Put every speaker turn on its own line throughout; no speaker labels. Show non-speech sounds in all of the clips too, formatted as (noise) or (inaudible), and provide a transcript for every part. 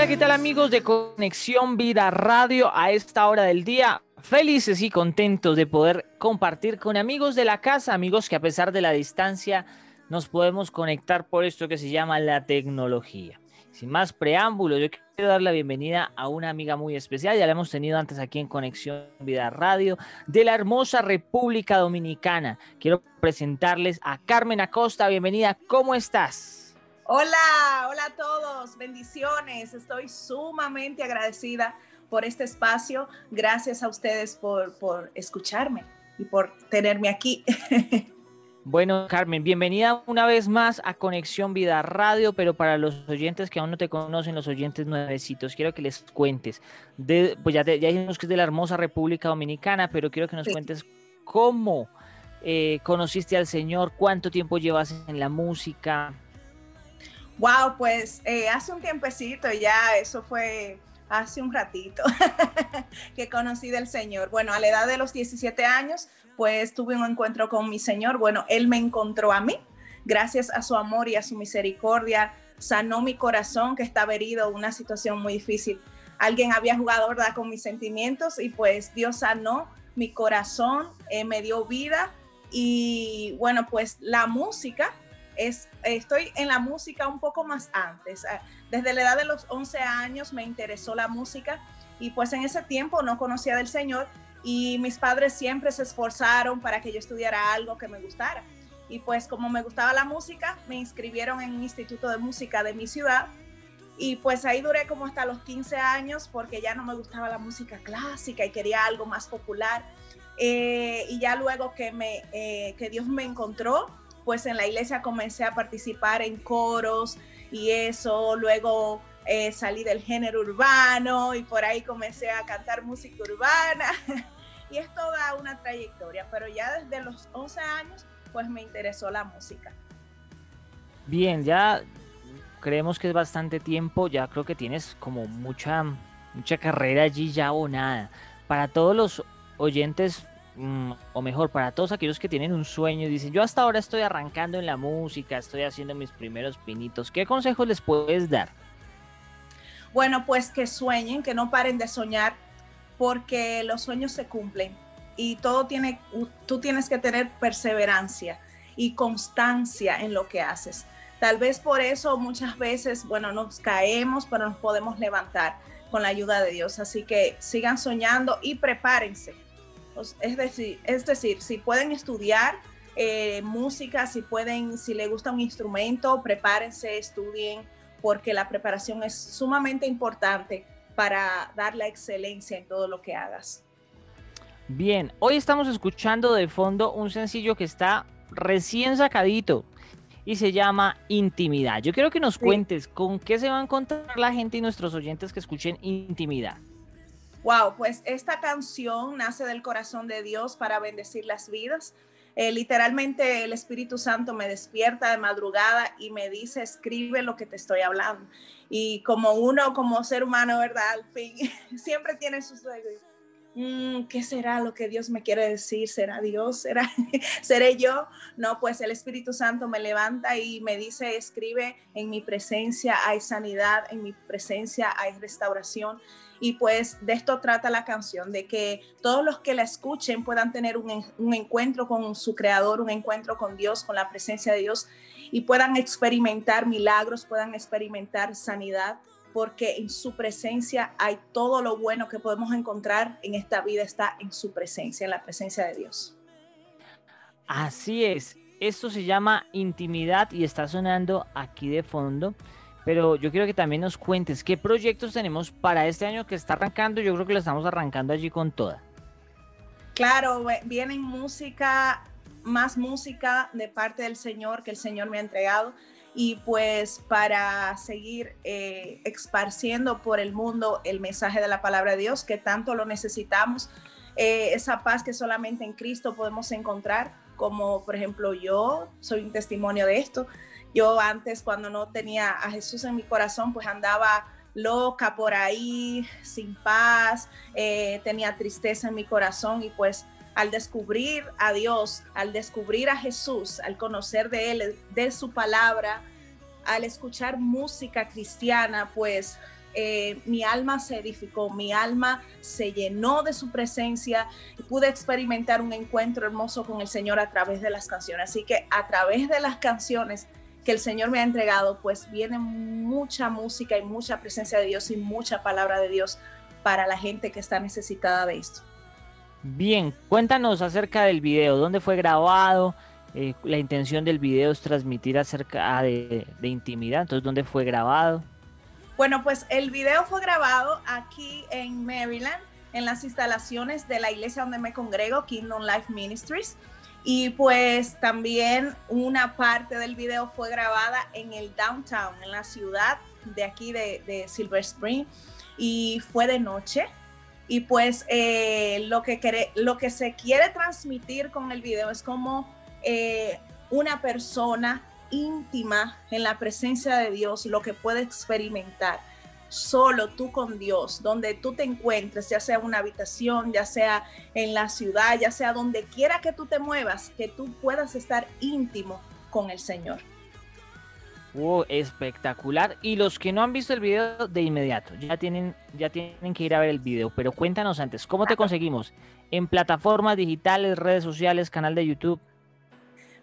Hola, ¿qué tal amigos de Conexión Vida Radio a esta hora del día? Felices y contentos de poder compartir con amigos de la casa, amigos que a pesar de la distancia nos podemos conectar por esto que se llama la tecnología. Sin más preámbulos, yo quiero dar la bienvenida a una amiga muy especial, ya la hemos tenido antes aquí en Conexión Vida Radio, de la hermosa República Dominicana. Quiero presentarles a Carmen Acosta, bienvenida, ¿cómo estás?
Hola, hola a todos, bendiciones. Estoy sumamente agradecida por este espacio. Gracias a ustedes por, por escucharme y por tenerme aquí. (laughs)
Bueno, Carmen, bienvenida una vez más a Conexión Vida Radio, pero para los oyentes que aún no te conocen, los oyentes nuevecitos, quiero que les cuentes, de, pues ya, ya dijimos que es de la hermosa República Dominicana, pero quiero que nos cuentes cómo eh, conociste al Señor, cuánto tiempo llevas en la música,
Wow, pues eh, hace un tiempecito ya, eso fue hace un ratito (laughs) que conocí del Señor. Bueno, a la edad de los 17 años, pues tuve un encuentro con mi Señor. Bueno, Él me encontró a mí, gracias a su amor y a su misericordia, sanó mi corazón que estaba herido, una situación muy difícil. Alguien había jugado, ¿verdad?, con mis sentimientos y pues Dios sanó mi corazón, eh, me dio vida y bueno, pues la música estoy en la música un poco más antes. Ah, desde la edad de los 11 años me interesó la música y pues en ese tiempo no conocía del Señor y mis padres siempre se esforzaron para que yo estudiara algo que me gustara. Y pues como me gustaba la música, me inscribieron en un instituto de música de mi ciudad y pues ahí duré como hasta los 15 años porque ya no me gustaba la música clásica y quería algo más popular. Eh, y ya luego que, me, eh, que Dios me encontró, pues en la iglesia comencé a participar en coros y eso, luego eh, salí del género urbano y por ahí comencé a cantar música urbana (laughs) y es toda una trayectoria, pero ya desde los 11 años pues me interesó la música.
Bien, ya creemos que es bastante tiempo, ya creo que tienes como mucha, mucha carrera allí ya o nada. Para todos los oyentes Mm, o mejor, para todos aquellos que tienen un sueño y dicen, yo hasta ahora estoy arrancando en la música, estoy haciendo mis primeros pinitos, ¿qué consejos les puedes dar?
Bueno, pues que sueñen, que no paren de soñar, porque los sueños se cumplen y todo tiene, tú tienes que tener perseverancia y constancia en lo que haces. Tal vez por eso muchas veces, bueno, nos caemos, pero nos podemos levantar con la ayuda de Dios. Así que sigan soñando y prepárense es decir, es decir, si pueden estudiar eh, música, si pueden, si les gusta un instrumento, prepárense, estudien, porque la preparación es sumamente importante para dar la excelencia en todo lo que hagas.
Bien, hoy estamos escuchando de fondo un sencillo que está recién sacadito y se llama Intimidad. Yo quiero que nos cuentes con qué se va a encontrar la gente y nuestros oyentes que escuchen Intimidad.
Wow, pues esta canción nace del corazón de Dios para bendecir las vidas. Eh, literalmente el Espíritu Santo me despierta de madrugada y me dice, escribe lo que te estoy hablando. Y como uno, como ser humano, ¿verdad? Al fin, (laughs) siempre tiene sus mm, ¿Qué será lo que Dios me quiere decir? ¿Será Dios? ¿Será, (laughs) ¿Seré yo? No, pues el Espíritu Santo me levanta y me dice, escribe, en mi presencia hay sanidad, en mi presencia hay restauración. Y pues de esto trata la canción, de que todos los que la escuchen puedan tener un, encuentro con su creador, un encuentro con Dios, con la presencia de Dios y puedan experimentar milagros, puedan experimentar sanidad, porque en su presencia hay todo lo bueno que podemos encontrar en esta vida, está en su presencia, en la presencia de Dios.
Así es, esto se llama intimidad y está sonando aquí de fondo. Pero yo quiero que también nos cuentes qué proyectos tenemos para este año que está arrancando. Yo creo que lo estamos arrancando allí con toda.
Claro, vienen música, más música de parte del Señor que el Señor me ha entregado. Y pues para seguir eh, esparciendo por el mundo el mensaje de la palabra de Dios, que tanto lo necesitamos, eh, esa paz que solamente en Cristo podemos encontrar, como por ejemplo yo soy un testimonio de esto yo antes, cuando no tenía a Jesús en mi corazón, pues andaba loca por ahí, sin paz, eh, tenía tristeza en mi corazón y pues al descubrir a Dios, al descubrir a Jesús, al conocer de Él, de su palabra, al escuchar música cristiana, pues eh, mi alma se edificó, mi alma se llenó de su presencia y pude experimentar un encuentro hermoso con el Señor a través de las canciones. Así que a través de las canciones que el Señor me ha entregado, pues viene mucha música y mucha presencia de Dios y mucha palabra de Dios para la gente que está necesitada de esto.
Bien, cuéntanos acerca del video, dónde fue grabado, eh, la intención del video es transmitir acerca de, intimidad, entonces ¿dónde fue grabado?
Bueno, pues el video fue grabado aquí en Maryland, en las instalaciones de la iglesia donde me congrego, Kingdom Life Ministries. Y pues también una parte del video fue grabada en el downtown, en la ciudad de aquí de, Silver Spring. Y fue de noche. Y pues eh, lo, que lo que se quiere transmitir con el video es como eh, una persona íntima en la presencia de Dios, lo que puede experimentar solo tú con Dios, donde tú te encuentres, ya sea en una habitación, ya sea en la ciudad, ya sea donde quiera que tú te muevas, que tú puedas estar íntimo con el Señor.
Oh, espectacular. Y los que no han visto el video de inmediato, ya tienen, ya tienen que ir a ver el video. Pero cuéntanos antes, ¿cómo te (laughs) conseguimos? En plataformas digitales, redes sociales, canal de YouTube.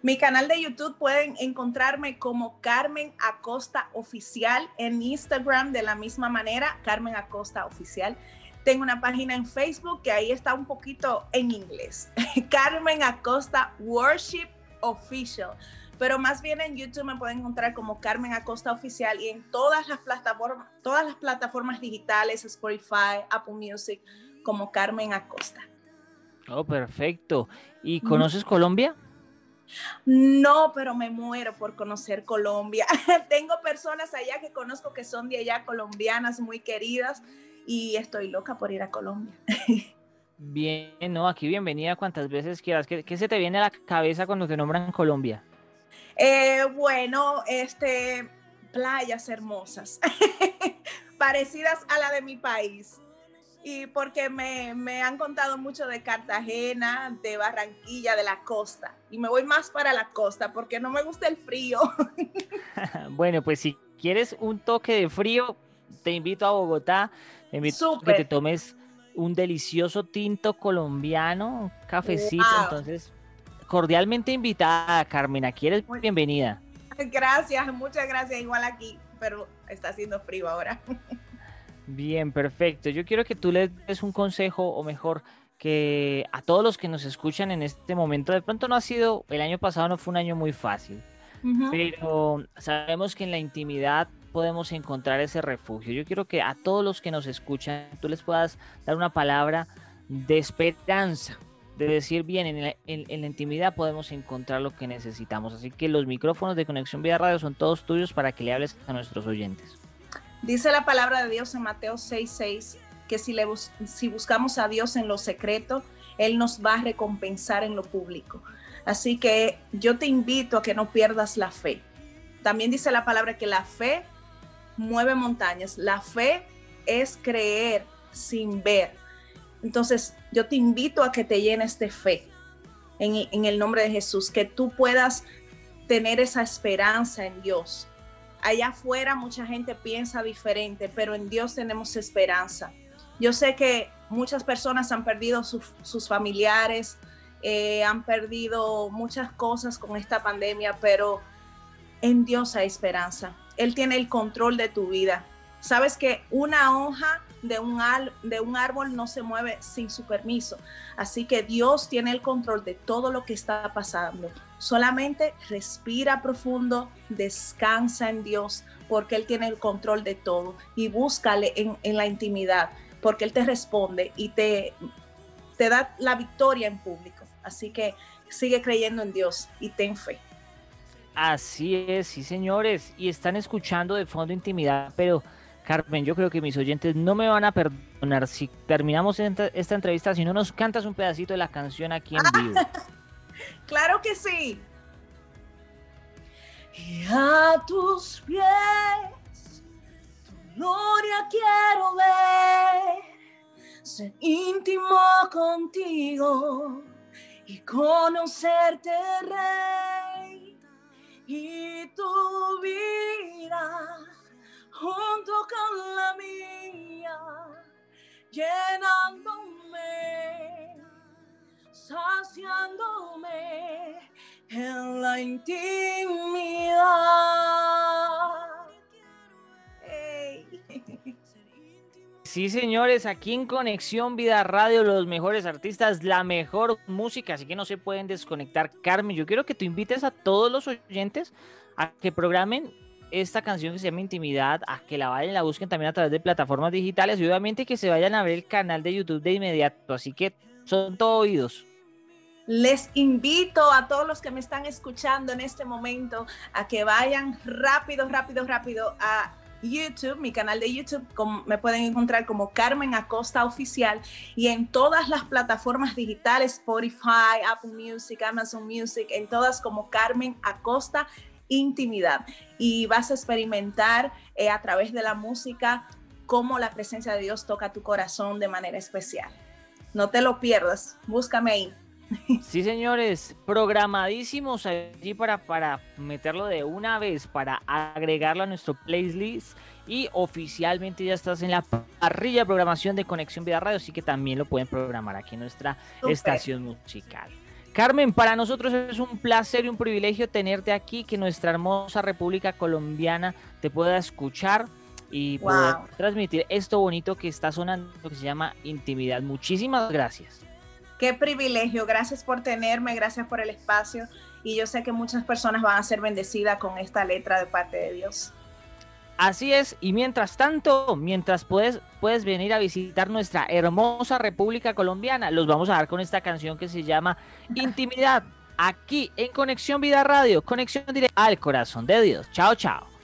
Mi canal de YouTube pueden encontrarme como Carmen Acosta Oficial, en Instagram de la misma manera, Carmen Acosta Oficial. Tengo una página en Facebook que ahí está un poquito en inglés, (laughs) Carmen Acosta Worship Official. Pero más bien en YouTube me pueden encontrar como Carmen Acosta Oficial y en todas las plataformas, todas las plataformas digitales, Spotify, Apple Music, como Carmen Acosta.
Oh, perfecto. ¿Y conoces Colombia?
No, pero me muero por conocer Colombia. (laughs) Tengo personas allá que conozco que son de allá, colombianas muy queridas, y estoy loca por ir a Colombia. (laughs)
Bien, no, aquí bienvenida cuantas veces quieras. ¿Qué, se te viene a la cabeza cuando te nombran Colombia?
Eh, bueno, este, playas hermosas, (laughs) parecidas a la de mi país y porque me, me, han contado mucho de Cartagena, de Barranquilla, de la costa. Y me voy más para la costa porque no me gusta el frío. (laughs)
bueno, pues si quieres un toque de frío, te invito a Bogotá. Te invito a que te tomes un delicioso tinto colombiano, cafecito. Entonces, cordialmente invitada, Carmen. Aquí eres bienvenida.
Gracias, muchas gracias. Igual aquí, pero está haciendo frío ahora. (laughs)
Bien, perfecto. Yo quiero que tú les des un consejo, o mejor, que a todos los que nos escuchan en este momento, de pronto no ha sido, el año pasado no fue un año muy fácil, pero sabemos que en la intimidad podemos encontrar ese refugio. Yo quiero que a todos los que nos escuchan, tú les puedas dar una palabra de esperanza, de decir, bien, en la, en la, intimidad podemos encontrar lo que necesitamos. Así que los micrófonos de Conexión Vía Radio son todos tuyos para que le hables a nuestros oyentes.
Dice la palabra de Dios en Mateo 6:6 que si, buscamos a Dios en lo secreto, Él nos va a recompensar en lo público. Así que yo te invito a que no pierdas la fe. También dice la palabra que la fe mueve montañas. La fe es creer sin ver. Entonces yo te invito a que te llenes de fe en el nombre de Jesús, que tú puedas tener esa esperanza en Dios allá afuera mucha gente piensa diferente, pero en Dios tenemos esperanza. Yo sé que muchas personas han perdido sus familiares, eh, han perdido muchas cosas con esta pandemia, pero en Dios hay esperanza. Él tiene el control de tu vida. Sabes que una hoja de un, de un árbol no se mueve sin su permiso. Así que Dios tiene el control de todo lo que está pasando. Solamente respira profundo, descansa en Dios, porque Él tiene el control de todo. Y búscale en, en la intimidad, porque Él te responde y te, te da la victoria en público. Así que sigue creyendo en Dios y ten fe.
Así es, sí señores, y están escuchando de fondo intimidad, pero Carmen, yo creo que mis oyentes no me van a perdonar si terminamos esta, entrevista si no nos cantas un pedacito de la canción aquí en vivo. (laughs)
claro que sí. Y a tus pies, tu gloria quiero ver, ser íntimo contigo y conocerte, Rey, y tu vida junto con la mía. llenándome, saciándome en la intimidad.
Sí, señores, aquí en Conexión Vida Radio, los mejores artistas, la mejor música, así que no se pueden desconectar. Carmen, yo quiero que tú invites a todos los oyentes a que programen esta canción que se llama Intimidad, a que la vayan y la busquen también a través de plataformas digitales y obviamente que se vayan a ver el canal de YouTube de inmediato. Así que son todos oídos.
Les invito a todos los que me están escuchando en este momento a que vayan rápido, rápido, rápido a YouTube, mi canal de YouTube, me pueden encontrar como Carmen Acosta Oficial y en todas las plataformas digitales, Spotify, Apple Music, Amazon Music, en todas como Carmen Acosta Intimidad. Y vas a experimentar eh, a través de la música cómo la presencia de Dios toca tu corazón de manera especial. No te lo pierdas, búscame ahí.
Sí, señores, programadísimos allí para, para meterlo de una vez, para agregarlo a nuestro playlist. Y oficialmente ya estás en la parrilla de programación de Conexión Vida Radio, así que también lo pueden programar aquí en nuestra estación musical. Carmen, para nosotros es un placer y un privilegio tenerte aquí, que nuestra hermosa República Colombiana te pueda escuchar y poder transmitir esto bonito que está sonando, que se llama intimidad. Muchísimas gracias.
Qué privilegio, gracias por tenerme, gracias por el espacio y yo sé que muchas personas van a ser bendecidas con esta letra de parte de Dios.
Así es, y mientras tanto, mientras puedes, puedes venir a visitar nuestra hermosa República Colombiana, los vamos a dar con esta canción que se llama Intimidad, aquí en Conexión Vida Radio, conexión directa al corazón de Dios. Chao, chao.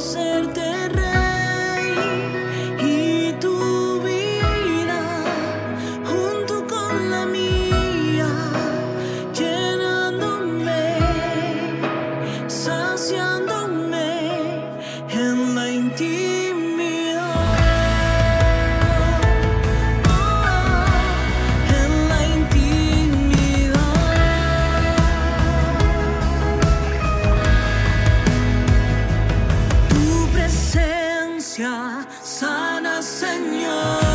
conocerte. Sana Señor.